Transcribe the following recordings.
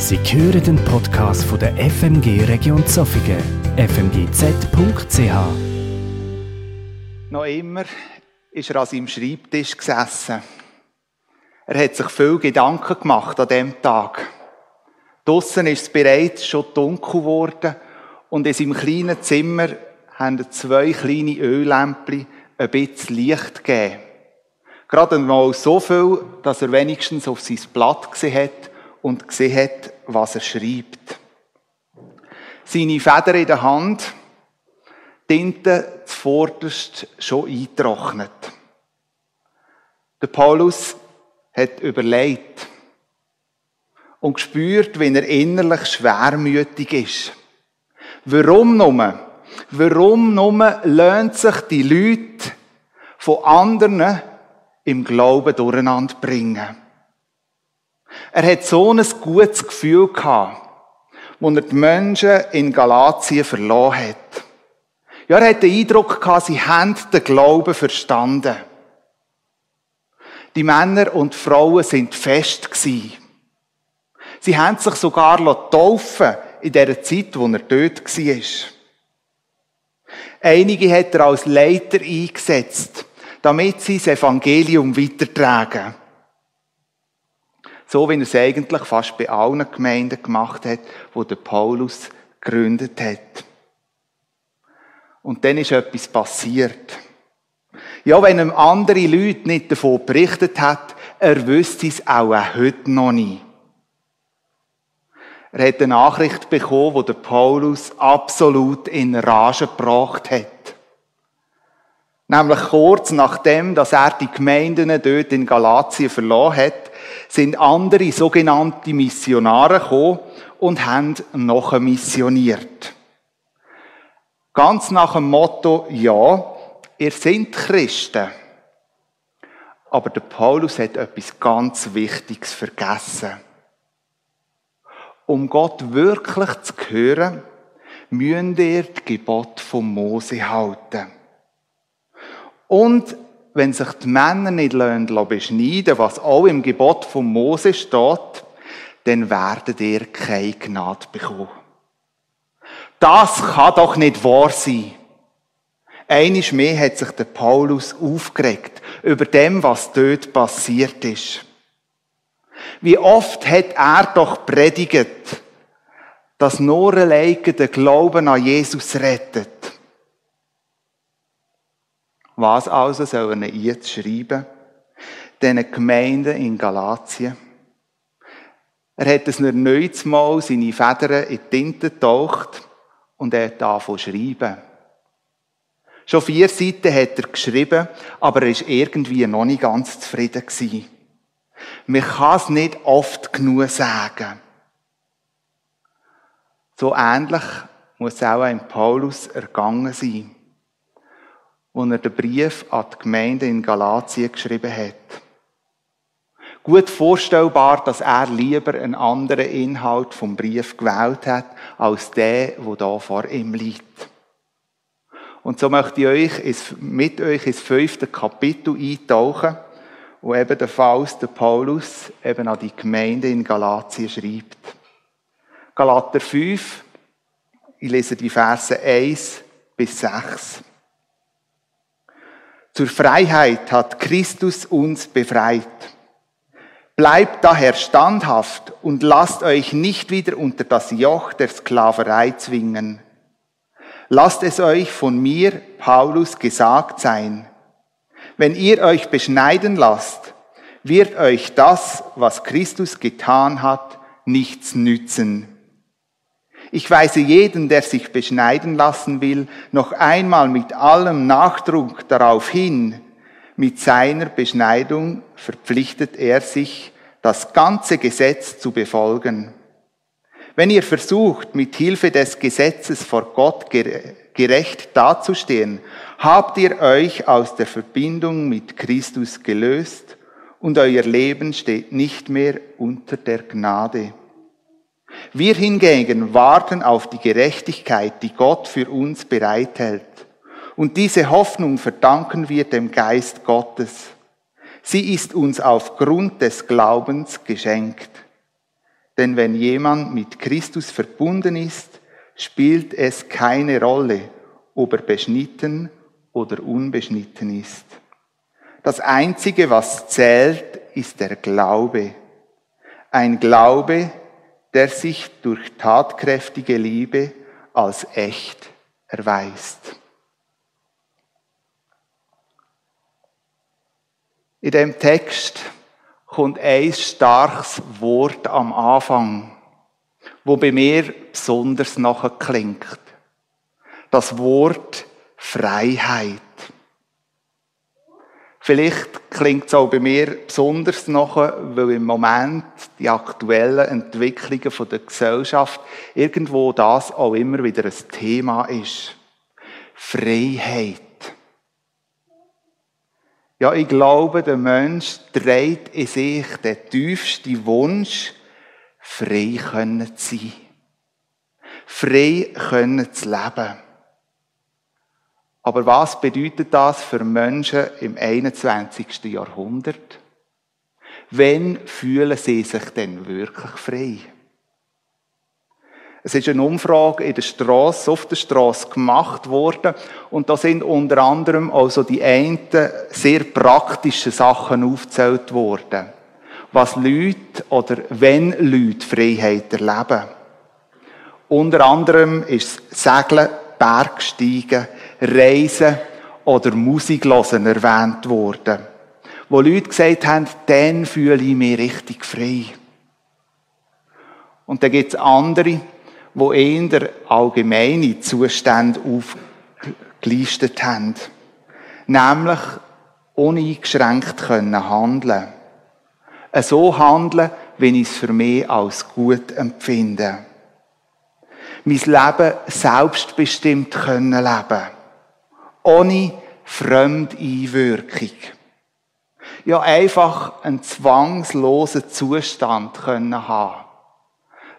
Sie hören den Podcast von der FMG Region Zofingen, fmgz.ch. Noch immer ist er an seinem Schreibtisch gesessen. Er hat sich viel Gedanken gemacht an dem Tag. Draussen ist es bereits schon dunkel geworden und in seinem kleinen Zimmer haben zwei kleine Öllämpchen ein bisschen Licht gegeben. Gerade mal so viel, dass er wenigstens auf sein Blatt gesehen hat und gesehen hat, was er schreibt. Seine Feder in der Hand, Tinte zuvorderst schon eingetrocknet. Der Paulus hat überlegt und gespürt, wie er innerlich schwermütig ist. Warum nur? Warum nur lohnt sich die Leute von anderen im Glauben durcheinander bringen? Er hat so ein gutes Gefühl gehabt, als er die Menschen in Galatien verloren hat. Ja, er hat den Eindruck gehabt, sie haben den Glauben verstanden. Die Männer und Frauen sind fest gewesen. Sie haben sich sogar taufen in der Zeit, wo er dort war. Einige hat er als Leiter eingesetzt, damit sie das Evangelium weitertragen. So wie er es eigentlich fast bei allen Gemeinden gemacht hat, wo der Paulus gegründet hat. Und dann ist etwas passiert. Ja, wenn ihm andere Leute nicht davon berichtet hat, er wüsste es auch heute noch nicht. Er hat eine Nachricht bekommen, wo der Paulus absolut in Rage gebracht hat. Nämlich kurz nachdem, dass er die Gemeinden dort in Galatien verloren hat, sind andere sogenannte Missionare gekommen und haben noch missioniert. Ganz nach dem Motto, ja, ihr seid Christen. Aber der Paulus hat etwas ganz Wichtiges vergessen. Um Gott wirklich zu hören, müsst ihr die Gebote von Mose halten. Und wenn sich die Männer nicht beschneiden was auch im Gebot von Mose steht, dann werdet ihr keine Gnade bekommen. Das kann doch nicht wahr sein. Einisch mehr hat sich der Paulus aufgeregt über dem, was dort passiert ist. Wie oft hat er doch predigt, dass nur alleine der Glauben an Jesus rettet. Was also soll er jetzt schreiben? Diesen Gemeinden in Galatien. Er hat es erneut mal seine Federn in die Tinte getaucht und er hat angefangen zu schreiben. Schon vier Seiten hat er geschrieben, aber er ist irgendwie noch nicht ganz zufrieden gewesen. Man kann es nicht oft genug sagen. So ähnlich muss es auch ein Paulus ergangen sein wo er den Brief an die Gemeinde in Galatien geschrieben hat. Gut vorstellbar, dass er lieber einen anderen Inhalt vom Brief gewählt hat, als der, wo da vor ihm liegt. Und so möchte ich euch mit euch ins fünfte Kapitel eintauchen, wo eben der Faust, der Paulus, eben an die Gemeinde in Galatien schreibt. Galater 5, ich lese die Verse 1 bis 6. Zur Freiheit hat Christus uns befreit. Bleibt daher standhaft und lasst euch nicht wieder unter das Joch der Sklaverei zwingen. Lasst es euch von mir, Paulus, gesagt sein. Wenn ihr euch beschneiden lasst, wird euch das, was Christus getan hat, nichts nützen. Ich weise jeden, der sich beschneiden lassen will, noch einmal mit allem Nachdruck darauf hin, mit seiner Beschneidung verpflichtet er sich, das ganze Gesetz zu befolgen. Wenn ihr versucht, mit Hilfe des Gesetzes vor Gott gerecht dazustehen, habt ihr euch aus der Verbindung mit Christus gelöst und euer Leben steht nicht mehr unter der Gnade. Wir hingegen warten auf die Gerechtigkeit, die Gott für uns bereithält. Und diese Hoffnung verdanken wir dem Geist Gottes. Sie ist uns aufgrund des Glaubens geschenkt. Denn wenn jemand mit Christus verbunden ist, spielt es keine Rolle, ob er beschnitten oder unbeschnitten ist. Das Einzige, was zählt, ist der Glaube. Ein Glaube, der sich durch tatkräftige Liebe als echt erweist. In dem Text kommt ein starkes Wort am Anfang, wo bei mir besonders nachher klingt. Das Wort Freiheit. Vielleicht klingt es auch bei mir besonders nachher, weil im Moment die aktuellen Entwicklungen der Gesellschaft irgendwo das auch immer wieder ein Thema ist. Freiheit. Ja, ich glaube, der Mensch trägt in sich den tiefsten Wunsch, frei können zu sein. Frei können zu leben. Aber was bedeutet das für Menschen im 21. Jahrhundert? Wenn fühlen sie sich denn wirklich frei? Es ist eine Umfrage in der Straße, auf der Straße gemacht worden und da sind unter anderem also die einen sehr praktischen Sachen aufgezählt worden. Was Leute oder wenn Leute Freiheit erleben. Unter anderem ist Segeln, Bergsteigen, Reisen oder Musik hören erwähnt worden. Wo Leute gesagt haben, dann fühle ich mich richtig frei. Und dann gibt es andere, wo eher allgemeine Zustände aufgelistet haben. Nämlich uneingeschränkt können handeln. So handeln, wie ich es für mich als gut empfinde. Mein Leben selbstbestimmt können leben. Ohne Fremdeinwirkung. Ja, einfach einen zwangslosen Zustand können haben.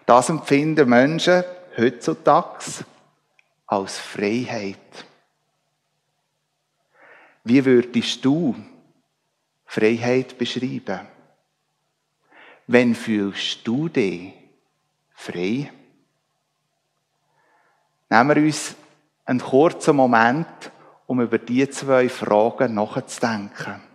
Das empfinden Menschen heutzutage als Freiheit. Wie würdest du Freiheit beschreiben? Wenn fühlst du dich frei? Nehmen wir uns einen kurzen Moment, um über diese zwei Fragen nachzudenken.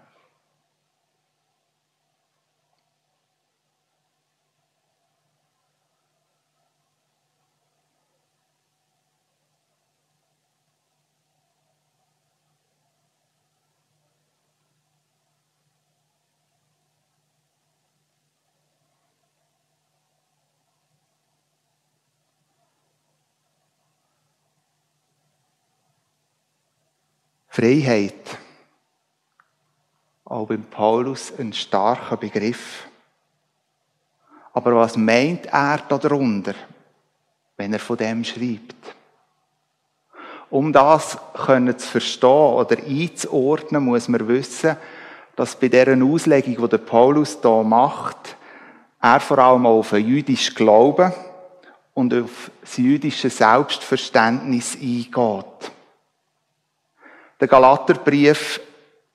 Freiheit. Auch beim Paulus ein starker Begriff. Aber was meint er darunter, wenn er von dem schreibt? Um das können zu verstehen oder einzuordnen, muss man wissen, dass bei deren Auslegung, die Paulus da macht, er vor allem auf ein jüdisches Glauben und auf das jüdische Selbstverständnis eingeht. Der Galaterbrief,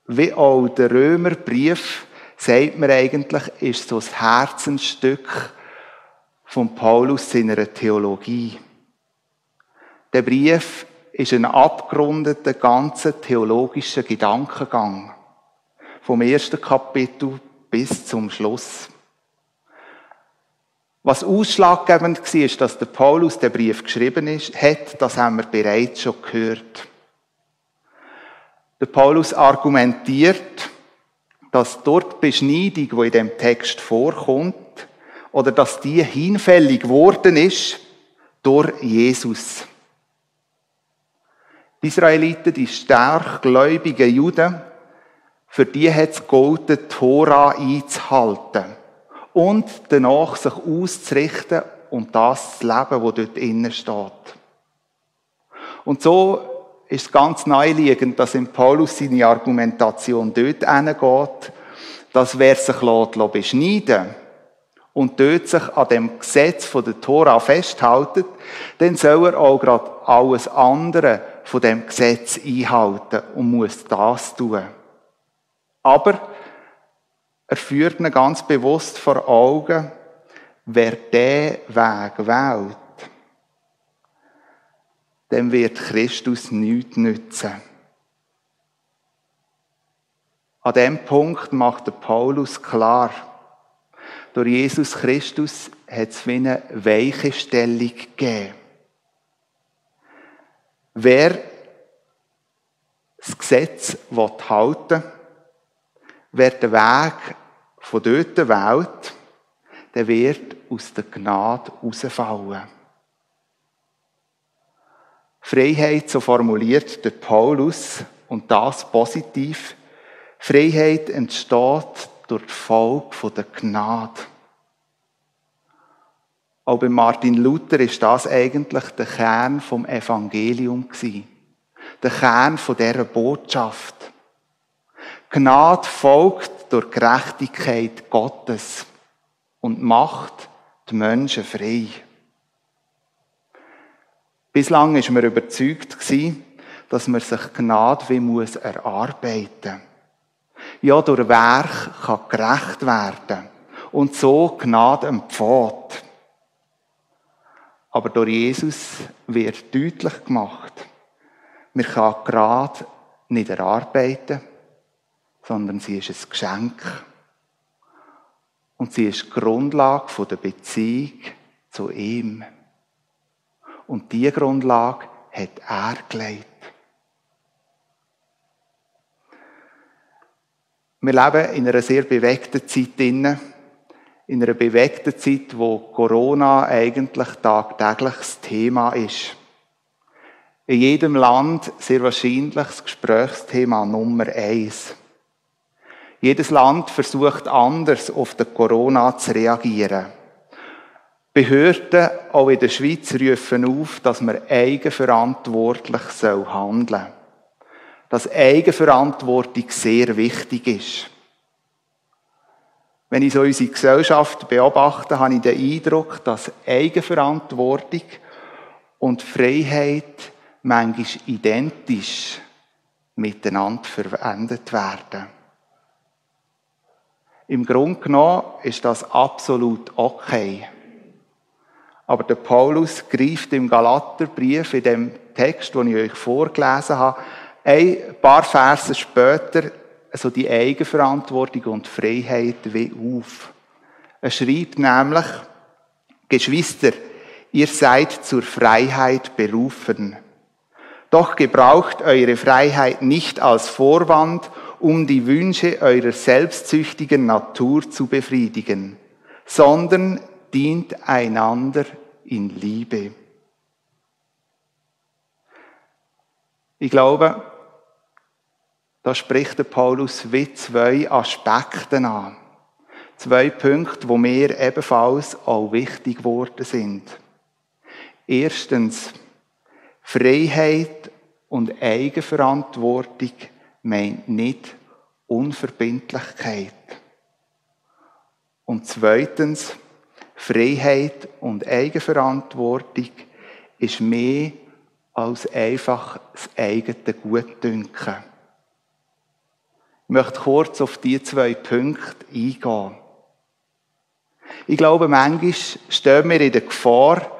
wie auch der Römerbrief, sagt man eigentlich, ist so das Herzensstück von Paulus seiner Theologie. Der Brief ist ein abgerundeter, ganzer theologischer Gedankengang. Vom ersten Kapitel bis zum Schluss. Was ausschlaggebend war, ist, dass der Paulus den Brief geschrieben hat, das haben wir bereits schon gehört. Der Paulus argumentiert, dass dort die Beschneidung, die in dem Text vorkommt, oder dass die hinfällig geworden ist durch Jesus. Die Israeliten, die stark gläubigen Juden, für die hat es gegolten, die Tora einzuhalten und danach sich auszurichten und das zu leben, was dort innen steht. Und so ist ganz naheliegend, dass in Paulus seine Argumentation dort hingeht, dass wer sich beschneiden lässt und dort sich an dem Gesetz von der Tora festhält, dann soll er auch gerade alles andere von dem Gesetz einhalten und muss das tun. Aber er führt ihn ganz bewusst vor Augen, wer diesen Weg wählt, dem wird Christus nichts nützen. An dem Punkt macht der Paulus klar, durch Jesus Christus hat es wie eine Weichestellung gegeben. Wer das Gesetz halten will, wer den Weg von dort wählt, der wird aus der Gnade rausfallen. Freiheit, so formuliert der Paulus, und das positiv, Freiheit entsteht durch die Folge der Gnade. Auch bei Martin Luther ist das eigentlich der Kern vom Evangelium Der Kern von dieser Botschaft. Gnade folgt durch Gerechtigkeit Gottes und macht die Menschen frei. Bislang ist man überzeugt dass man sich Gnade wie muss erarbeiten. Ja, durch Werk kann gerecht werden und so Gnade empfohlt. Aber durch Jesus wird deutlich gemacht, man kann gerade nicht erarbeiten, sondern sie ist ein Geschenk. Und sie ist die Grundlage der Beziehung zu ihm. Und diese Grundlage hat er gelegt. Wir leben in einer sehr bewegten Zeit in einer bewegten Zeit, wo Corona eigentlich tagtäglich das Thema ist. In jedem Land sehr wahrscheinlich das Gesprächsthema Nummer eins. Jedes Land versucht anders auf den Corona zu reagieren. Behörden, auch in der Schweiz, rufen auf, dass man eigenverantwortlich handeln soll. Dass Eigenverantwortung sehr wichtig ist. Wenn ich so unsere Gesellschaft beobachte, habe ich den Eindruck, dass Eigenverantwortung und Freiheit manchmal identisch miteinander verwendet werden. Im Grunde genommen ist das absolut okay. Aber der Paulus greift im Galaterbrief, in dem Text, den ich euch vorgelesen habe, ein paar Verse später also die Eigenverantwortung und Freiheit wie auf. Er schreibt nämlich, Geschwister, ihr seid zur Freiheit berufen. Doch gebraucht eure Freiheit nicht als Vorwand, um die Wünsche eurer selbstsüchtigen Natur zu befriedigen, sondern dient einander in Liebe. Ich glaube, da spricht der Paulus wie zwei Aspekte an. Zwei Punkte, wo mir ebenfalls auch wichtig geworden sind. Erstens, Freiheit und Eigenverantwortung meint nicht Unverbindlichkeit. Und zweitens, Freiheit und Eigenverantwortung ist mehr als einfach das eigene Gutdünken. Ich möchte kurz auf diese zwei Punkte eingehen. Ich glaube, manchmal stehen wir in der Gefahr,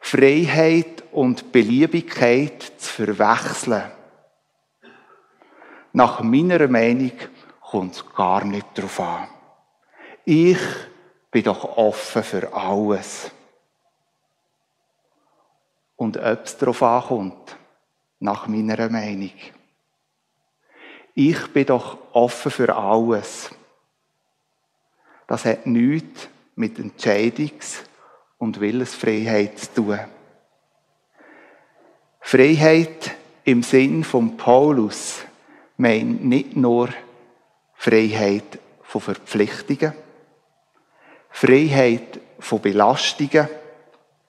Freiheit und Beliebigkeit zu verwechseln. Nach meiner Meinung kommt es gar nicht darauf an. Ich bin doch offen für alles. Und ob es darauf ankommt, nach meiner Meinung. Ich bin doch offen für alles. Das hat nichts mit Entscheidungs- und Willensfreiheit zu tun. Freiheit im Sinn von Paulus meint nicht nur Freiheit von Verpflichtungen, Freiheit von Belastungen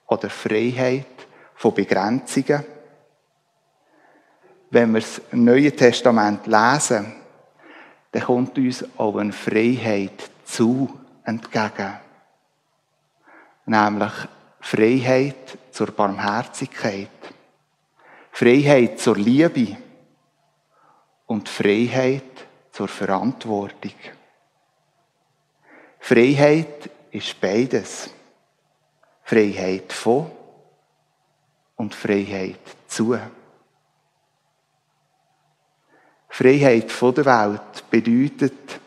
oder Freiheit von Begrenzungen. Wenn wir das Neue Testament lesen, dann kommt uns auch eine Freiheit zu entgegen. Nämlich Freiheit zur Barmherzigkeit, Freiheit zur Liebe, und Freiheit zur Verantwortung. Freiheit ist beides. Freiheit von und Freiheit zu. Freiheit von der Welt bedeutet,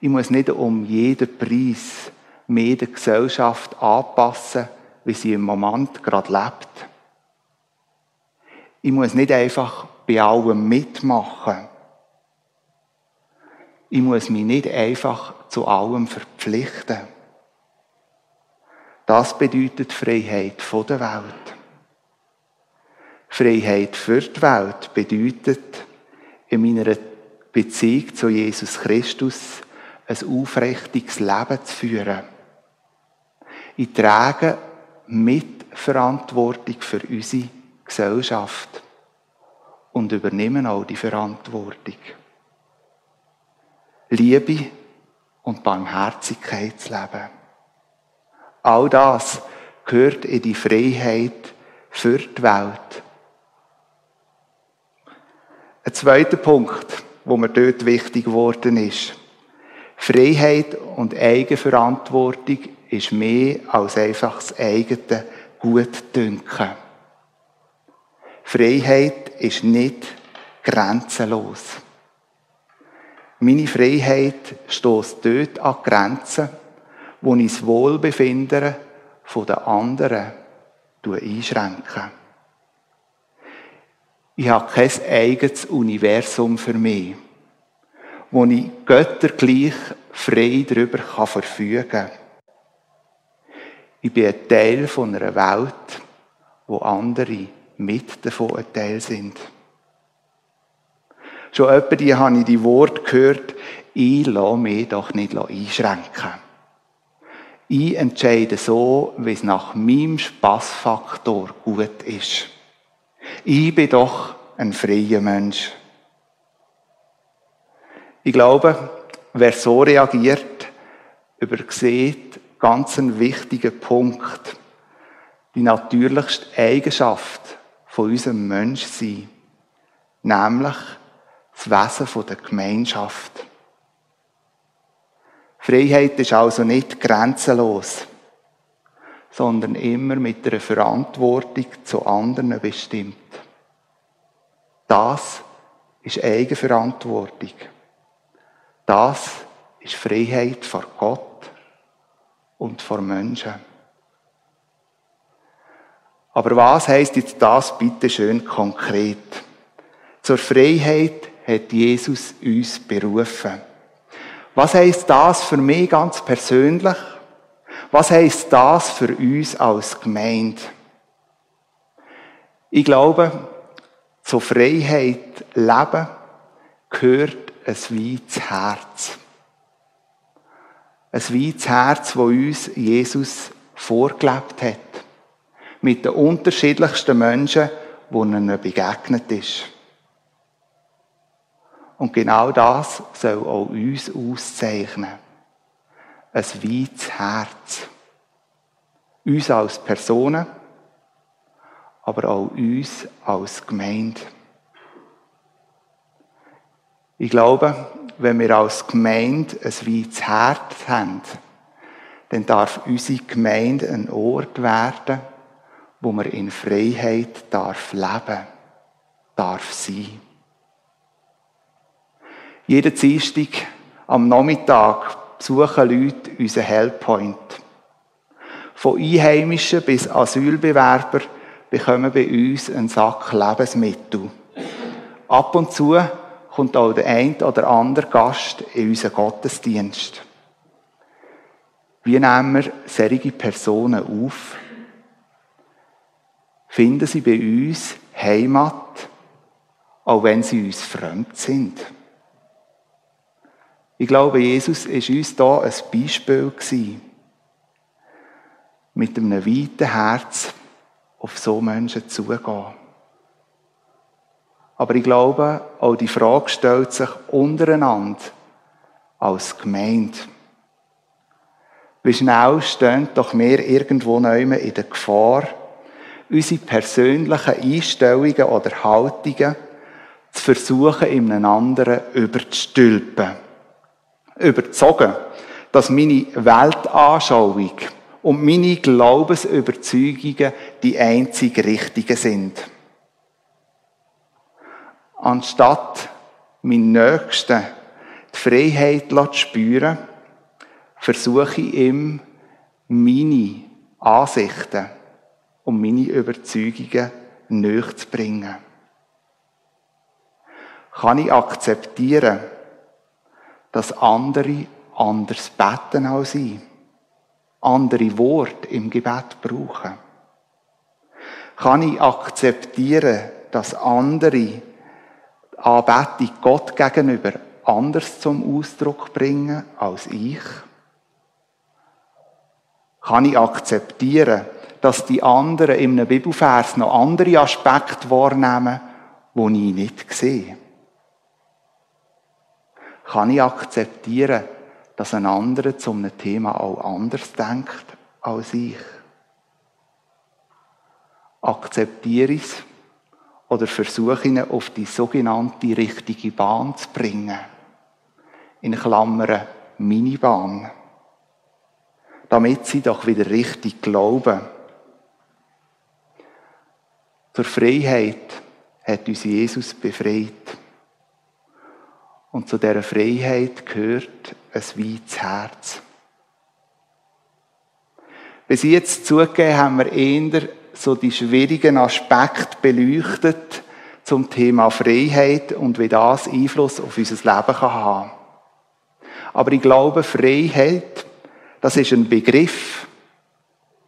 ich muss nicht um jeden Preis mehr der Gesellschaft anpassen, wie sie im Moment gerade lebt. Ich muss nicht einfach bei allem mitmachen. Ich muss mich nicht einfach zu allem verpflichten. Das bedeutet Freiheit von der Welt. Freiheit für die Welt bedeutet, in meiner Beziehung zu Jesus Christus ein aufrichtiges Leben zu führen. Ich trage Mitverantwortung für unsere Gesellschaft und übernehme auch die Verantwortung. Liebe und Barmherzigkeit zu leben. All das gehört in die Freiheit für die Welt. Ein zweiter Punkt, wo mir dort wichtig geworden ist. Freiheit und Eigenverantwortung ist mehr als einfach das eigene Gutdünken. Freiheit ist nicht grenzenlos. Meine Freiheit stößt dort an Grenzen, wo ich das Wohlbefinden der anderen einschränke. Ich habe kein eigenes Universum für mich, wo ich göttergleich frei darüber verfügen kann. Ich bin ein Teil von einer Welt, wo andere mit davon ein Teil sind. Schon etwa die habe ich die Worte gehört, ich lasse mich doch nicht einschränken. Ich entscheide so, wie es nach meinem Spaßfaktor gut ist. Ich bin doch ein freier Mensch. Ich glaube, wer so reagiert, übersieht ganz einen wichtigen Punkt. Die natürlichste Eigenschaft von unserem Menschsein. Nämlich das Wesen der Gemeinschaft. Freiheit ist also nicht grenzenlos, sondern immer mit einer Verantwortung zu anderen bestimmt. Das ist Eigenverantwortung. Das ist Freiheit vor Gott und vor Menschen. Aber was heißt jetzt das bitte schön konkret? Zur Freiheit hat Jesus uns berufen. Was heißt das für mich ganz persönlich? Was heißt das für uns als Gemeinde? Ich glaube, zur Freiheit leben gehört ein weites Herz. Ein weites Herz, wo uns Jesus vorgelebt hat. Mit den unterschiedlichsten Menschen, die ihnen begegnet ist. Und genau das soll auch uns auszeichnen. Ein weites Herz. Uns als Personen, aber auch uns als Gemeinde. Ich glaube, wenn wir als Gemeinde ein weites Herz haben, dann darf unsere Gemeinde ein Ort werden, wo man in Freiheit darf leben, darf sein. Jeden Dienstag am Nachmittag besuchen Leute unseren Hellpoint. Von Einheimischen bis Asylbewerber bekommen bei uns einen Sack Lebensmittel. Ab und zu kommt auch der ein oder andere Gast in unseren Gottesdienst. Wie nehmen wir solche Personen auf? Finden sie bei uns Heimat, auch wenn sie uns fremd sind? Ich glaube, Jesus ist uns da ein Beispiel gewesen. Mit einem weiten Herz auf so Menschen zugehen. Aber ich glaube, auch die Frage stellt sich untereinander als Gemeinde. Wie schnell stehen doch wir irgendwo in der Gefahr, unsere persönlichen Einstellungen oder Haltungen zu versuchen, in einem anderen überzustülpen überzogen, dass meine Weltanschauung und meine Glaubensüberzeugungen die einzig richtigen sind. Anstatt meinen Nächsten die Freiheit zu spüren, versuche ich ihm meine Ansichten und meine Überzeugungen näher zu bringen. Kann ich akzeptieren, dass andere anders beten als ich? Andere Worte im Gebet brauchen? Kann ich akzeptieren, dass andere Anbetung Gott gegenüber anders zum Ausdruck bringen als ich? Kann ich akzeptieren, dass die anderen in einem Bibelvers noch andere Aspekte wahrnehmen, die ich nicht sehe? Kann ich akzeptieren, dass ein anderer zu einem Thema auch anders denkt als ich? Akzeptiere ich es oder versuche ihn auf die sogenannte richtige Bahn zu bringen? In Klammern Minibahn. Damit sie doch wieder richtig glauben. Zur Freiheit hat uns Jesus befreit. Und zu dieser Freiheit gehört ein weites Herz. Bis jetzt zugegeben haben wir eher so die schwierigen Aspekte beleuchtet zum Thema Freiheit und wie das Einfluss auf unser Leben kann haben. Aber ich glaube, Freiheit, das ist ein Begriff,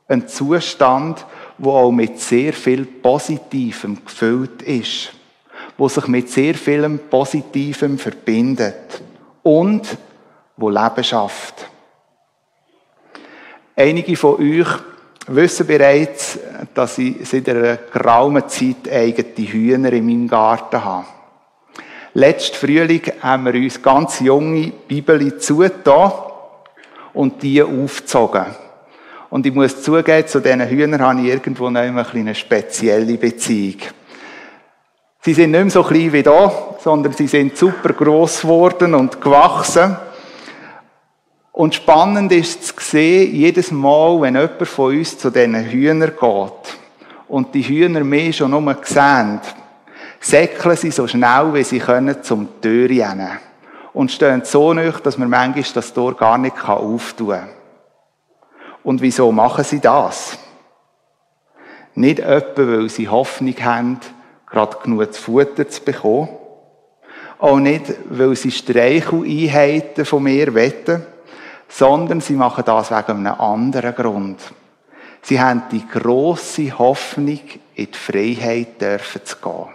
ein Zustand, wo auch mit sehr viel Positivem gefüllt ist wo sich mit sehr vielem Positivem verbindet und wo Leben schafft. Einige von euch wissen bereits, dass ich seit einer geraumen Zeit eigene Hühner in meinem Garten habe. Letzten Frühling haben wir uns ganz junge Bibeli zugetan und die aufgezogen. Und ich muss zugeben, zu diesen Hühnern habe ich irgendwo noch eine spezielle Beziehung. Sie sind nicht mehr so klein wie da, sondern sie sind super gross geworden und gewachsen. Und spannend ist zu sehen, jedes Mal, wenn jemand von uns zu diesen Hühnern geht und die Hühner mehr schon nur sehen, säckeln sie so schnell, wie sie können, zum Tür rennen. Und stehen so nicht, dass man manchmal das Tor gar nicht auftun kann. Und wieso machen sie das? Nicht etwa, weil sie Hoffnung haben, gerade genug Futter zu bekommen. Auch nicht, weil sie Streicheleinheiten von mir wetten, sondern sie machen das wegen einem anderen Grund. Sie haben die grosse Hoffnung, in die Freiheit dürfen zu gehen.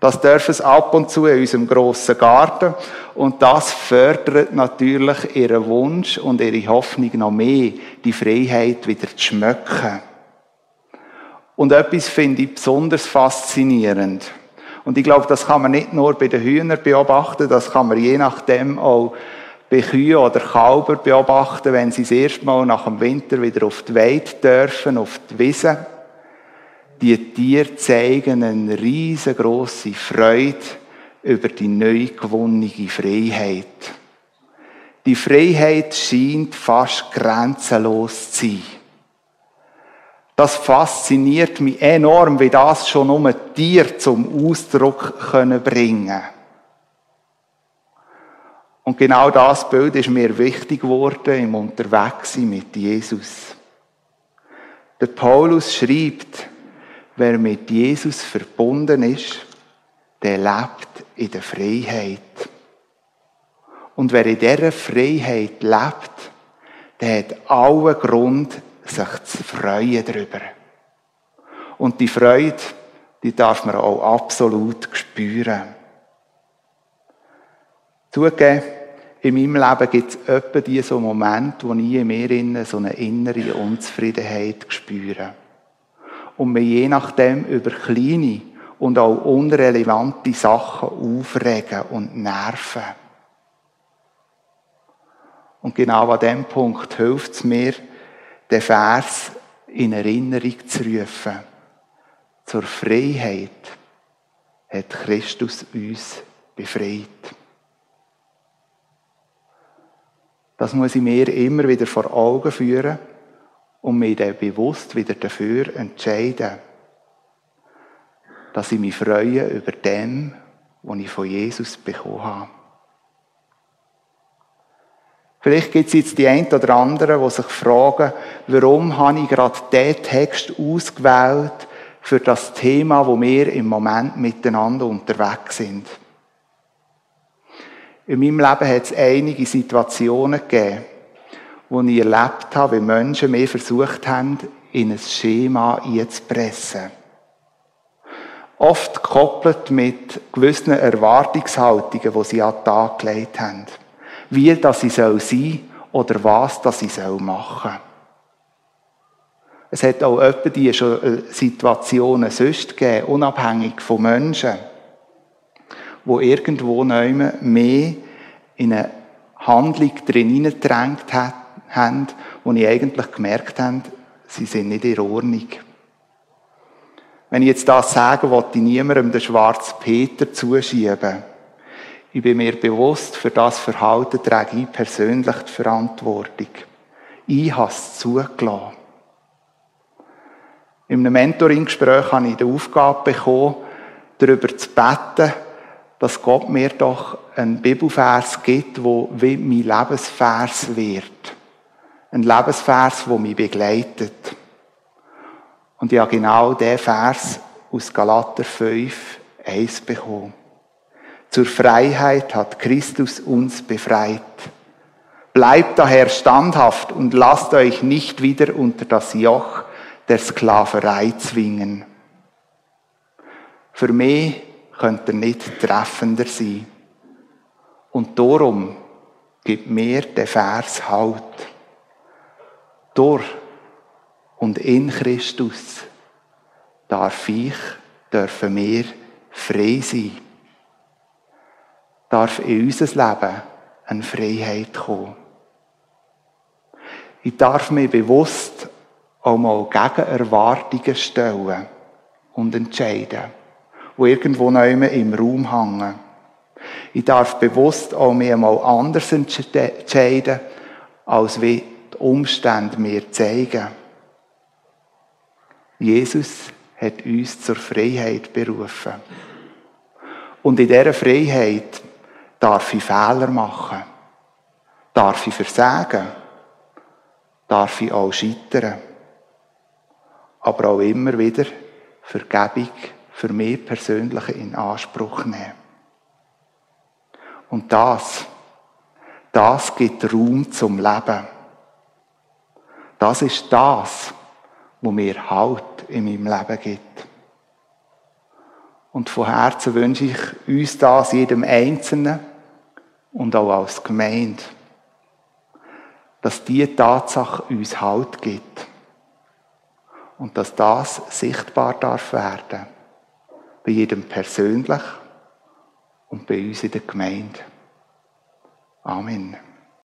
Das dürfen sie ab und zu in unserem grossen Garten. Und das fördert natürlich ihren Wunsch und ihre Hoffnung noch mehr, die Freiheit wieder zu schmücken. Und etwas finde ich besonders faszinierend. Und ich glaube, das kann man nicht nur bei den Hühnern beobachten, das kann man je nachdem auch bei Kühen oder Kalber beobachten, wenn sie das erste Mal nach dem Winter wieder auf die Weide dürfen, auf die Wiese. Die Tiere zeigen eine riesengroße Freude über die neu gewonnene Freiheit. Die Freiheit scheint fast grenzenlos zu sein. Das fasziniert mich enorm, wie das schon um Tier zum Ausdruck können bringen. Und genau das Bild ist mir wichtig geworden im Unterwegssein mit Jesus. Der Paulus schreibt, wer mit Jesus verbunden ist, der lebt in der Freiheit. Und wer in dieser Freiheit lebt, der hat allen Grund, sich zu freuen darüber. Und die Freude, die darf man auch absolut spüren. Zugegeben, in meinem Leben gibt es etwa diese Momente, wo ich in mir so eine innere Unzufriedenheit spüre. Und mir je nachdem über kleine und auch unrelevante Sachen aufregen und nerven. Und genau an dem Punkt hilft es mir, den Vers in Erinnerung zu rufen. Zur Freiheit hat Christus uns befreit. Das muss ich mir immer wieder vor Augen führen und mich dann bewusst wieder dafür entscheiden, dass ich mich freue über dem, was ich von Jesus bekommen habe. Vielleicht gibt es jetzt die einen oder anderen, die sich fragen, warum habe ich gerade diesen Text ausgewählt für das Thema, wo wir im Moment miteinander unterwegs sind. In meinem Leben hat es einige Situationen gegeben, wo ich erlebt habe, wie Menschen mir versucht haben, in ein Schema einzupressen. Oft gekoppelt mit gewissen Erwartungshaltungen, die sie an den Tag gelegt haben. Wie das sie sein soll oder was das sie machen soll. Es hat auch etwa die äh, Situationen sonst gegeben, unabhängig von Menschen, wo irgendwo mehr in eine Handlung drin hineingedrängt haben, wo ich eigentlich gemerkt habe, sie sind nicht in Ordnung. Wenn ich jetzt das sage, wollte ich niemandem den schwarzen Peter zuschieben. Ich bin mir bewusst, für das Verhalten trage ich persönlich die Verantwortung. Ich habe es zugelassen. In einem Mentoring-Gespräch habe ich die Aufgabe bekommen, darüber zu beten, dass Gott mir doch einen Bibelvers gibt, wo wie mein Lebensvers wird. Ein Lebensvers, wo mich begleitet. Und ich habe genau den Vers aus Galater 5, 1 bekommen. Zur Freiheit hat Christus uns befreit. Bleibt daher standhaft und lasst euch nicht wieder unter das Joch der Sklaverei zwingen. Für mich könnte er nicht treffender sein. Und darum gibt mir der Vers Halt. Durch und in Christus darf ich, dürfen wir frei sein. Darf in unser Leben eine Freiheit kommen. Ich darf mir bewusst auch mal gegen Erwartungen stellen und entscheiden, wo irgendwo neu im Raum hängen. Ich darf bewusst auch mir mal anders entscheiden, als wie die Umstände mir zeigen. Jesus hat uns zur Freiheit berufen. Und in dieser Freiheit darf ich Fehler machen, darf ich versagen, darf ich auch scheitern aber auch immer wieder Vergebung für mich persönlich in Anspruch nehmen. Und das, das gibt Raum zum Leben. Das ist das, wo mir Halt in meinem Leben gibt. Und von Herzen wünsche ich uns das jedem Einzelnen und auch als Gemeinde, dass diese Tatsache uns Halt gibt und dass das sichtbar darf werden. Bei jedem persönlich und bei uns in der Gemeinde. Amen.